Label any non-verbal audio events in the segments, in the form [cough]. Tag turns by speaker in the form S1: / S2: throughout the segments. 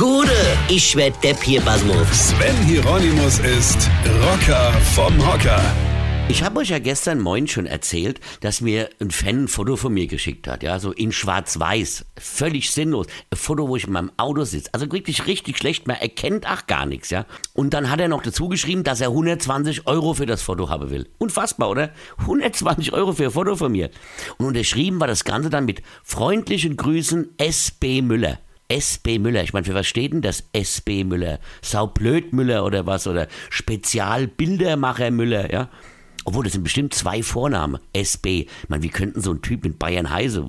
S1: Gude, ich werd Depp hier, Basmus.
S2: Sven Hieronymus ist Rocker vom Hocker.
S3: Ich habe euch ja gestern Moin schon erzählt, dass mir ein Fan ein Foto von mir geschickt hat, ja, so in schwarz-weiß, völlig sinnlos. Ein Foto, wo ich in meinem Auto sitze, also wirklich richtig schlecht, man erkennt ach gar nichts, ja. Und dann hat er noch dazu geschrieben, dass er 120 Euro für das Foto haben will. Unfassbar, oder? 120 Euro für ein Foto von mir. Und unterschrieben war das Ganze dann mit freundlichen Grüßen S.B. Müller. S.B. Müller. Ich meine, für was steht denn das S.B. Müller? Saublöd Müller oder was? Oder Spezialbildermacher Müller, ja? Obwohl, das sind bestimmt zwei Vornamen. SB. Ich meine, wie könnten so ein Typ mit Bayern heißen?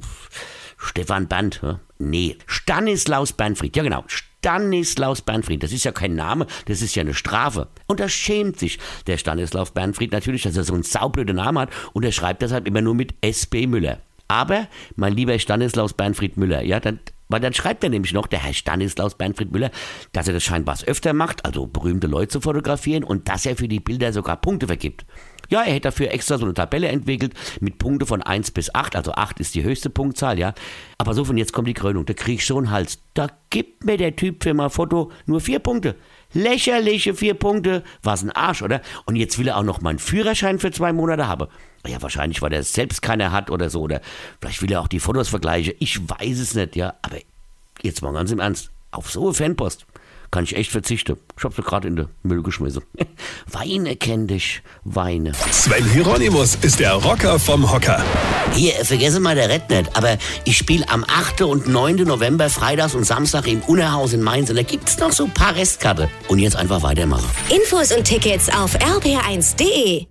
S3: Stefan Band, ja? Nee. Stanislaus Bernfried. Ja, genau. Stanislaus Bernfried. Das ist ja kein Name, das ist ja eine Strafe. Und da schämt sich der Stanislaus Bernfried natürlich, dass er so einen saublöden Namen hat und er schreibt deshalb immer nur mit SB Müller. Aber, mein lieber Stanislaus Bernfried Müller, ja, dann weil dann schreibt er nämlich noch, der Herr Stanislaus Bernfried Müller, dass er das scheinbar öfter macht, also berühmte Leute zu fotografieren und dass er für die Bilder sogar Punkte vergibt. Ja, er hätte dafür extra so eine Tabelle entwickelt mit Punkte von 1 bis 8, also 8 ist die höchste Punktzahl, ja. Aber so von jetzt kommt die Krönung, da krieg ich einen Hals. Da gibt mir der Typ für mein Foto nur vier Punkte. Lächerliche vier Punkte. Was ein Arsch, oder? Und jetzt will er auch noch meinen Führerschein für zwei Monate haben. Ja, wahrscheinlich, weil er selbst keiner hat oder so. Oder vielleicht will er auch die Fotos vergleichen. Ich weiß es nicht, ja. Aber jetzt mal ganz im Ernst. Auf so eine Fanpost kann ich echt verzichten. Ich hab sie gerade in den Müll geschmissen. [laughs] Weine kenn dich, Weine.
S2: Sven Hieronymus ist der Rocker vom Hocker.
S1: Hier, vergesse mal der Red nicht, aber ich spiele am 8. und 9. November, Freitags und Samstag im Unerhaus in Mainz und da gibt's noch so ein paar Restkarte. Und jetzt einfach weitermachen.
S4: Infos und Tickets auf rb1.de.